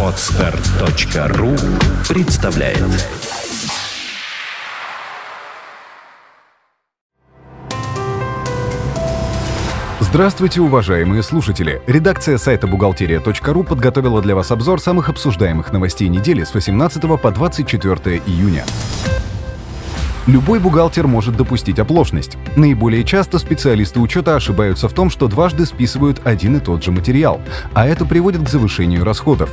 Отстар.ру представляет Здравствуйте, уважаемые слушатели! Редакция сайта бухгалтерия.ру подготовила для вас обзор самых обсуждаемых новостей недели с 18 по 24 июня. Любой бухгалтер может допустить оплошность. Наиболее часто специалисты учета ошибаются в том, что дважды списывают один и тот же материал, а это приводит к завышению расходов.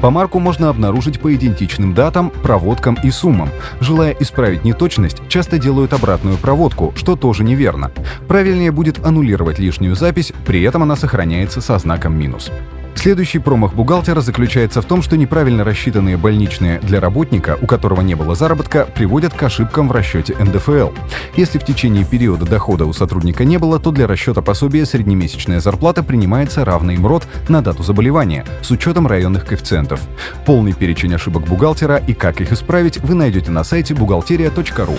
Помарку можно обнаружить по идентичным датам, проводкам и суммам. Желая исправить неточность, часто делают обратную проводку, что тоже неверно. Правильнее будет аннулировать лишнюю запись, при этом она сохраняется со знаком минус. Следующий промах бухгалтера заключается в том, что неправильно рассчитанные больничные для работника, у которого не было заработка, приводят к ошибкам в расчете НДФЛ. Если в течение периода дохода у сотрудника не было, то для расчета пособия среднемесячная зарплата принимается равный МРОД на дату заболевания с учетом районных коэффициентов. Полный перечень ошибок бухгалтера и как их исправить вы найдете на сайте бухгалтерия.ру.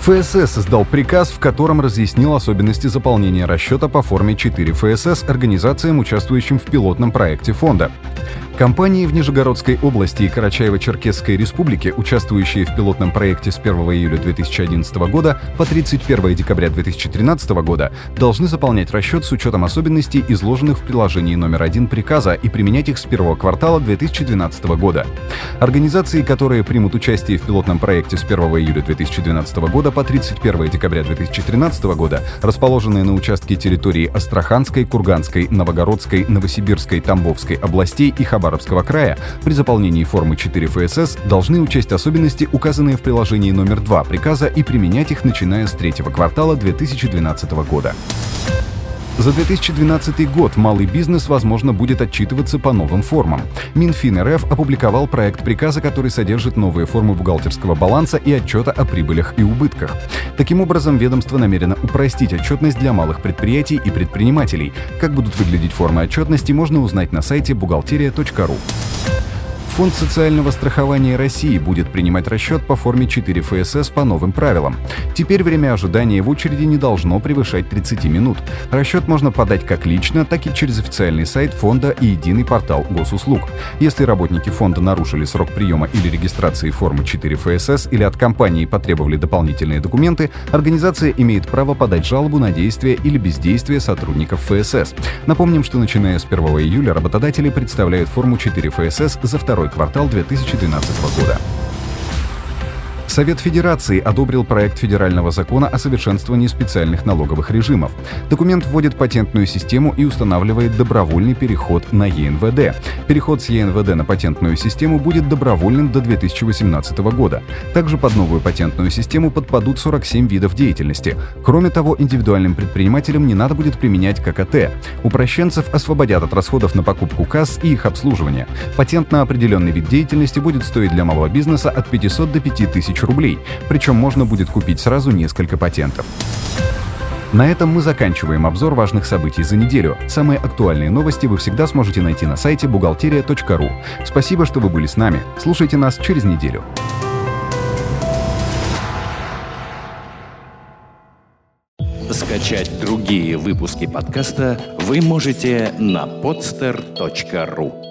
ФСС издал приказ, в котором разъяснил особенности заполнения расчета по форме 4 ФСС организациям, участвующим в пилотном проекте фонда. Компании в Нижегородской области и Карачаево-Черкесской республике, участвующие в пилотном проекте с 1 июля 2011 года по 31 декабря 2013 года, должны заполнять расчет с учетом особенностей, изложенных в приложении номер один приказа и применять их с первого квартала 2012 года. Организации, которые примут участие в пилотном проекте с 1 июля 2012 года по 31 декабря 2013 года, расположенные на участке территории Астраханской, Курганской, Новогородской, Новосибирской, Тамбовской областей и Хабаровской Хабаровского края при заполнении формы 4 ФСС должны учесть особенности, указанные в приложении номер 2 приказа и применять их начиная с третьего квартала 2012 года. За 2012 год малый бизнес, возможно, будет отчитываться по новым формам. Минфин РФ опубликовал проект приказа, который содержит новые формы бухгалтерского баланса и отчета о прибылях и убытках. Таким образом, ведомство намерено упростить отчетность для малых предприятий и предпринимателей. Как будут выглядеть формы отчетности, можно узнать на сайте бухгалтерия.ру. Фонд социального страхования России будет принимать расчет по форме 4 ФСС по новым правилам. Теперь время ожидания в очереди не должно превышать 30 минут. Расчет можно подать как лично, так и через официальный сайт фонда и единый портал госуслуг. Если работники фонда нарушили срок приема или регистрации формы 4 ФСС или от компании потребовали дополнительные документы, организация имеет право подать жалобу на действие или бездействие сотрудников ФСС. Напомним, что начиная с 1 июля работодатели представляют форму 4 ФСС за второй квартал 2012 года. Совет Федерации одобрил проект федерального закона о совершенствовании специальных налоговых режимов. Документ вводит патентную систему и устанавливает добровольный переход на ЕНВД. Переход с ЕНВД на патентную систему будет добровольным до 2018 года. Также под новую патентную систему подпадут 47 видов деятельности. Кроме того, индивидуальным предпринимателям не надо будет применять ККТ. Упрощенцев освободят от расходов на покупку касс и их обслуживание. Патент на определенный вид деятельности будет стоить для малого бизнеса от 500 до 5000 тысяч рублей, причем можно будет купить сразу несколько патентов. На этом мы заканчиваем обзор важных событий за неделю. Самые актуальные новости вы всегда сможете найти на сайте бухгалтерия.ру. Спасибо, что вы были с нами. Слушайте нас через неделю. Скачать другие выпуски подкаста вы можете на podster.ru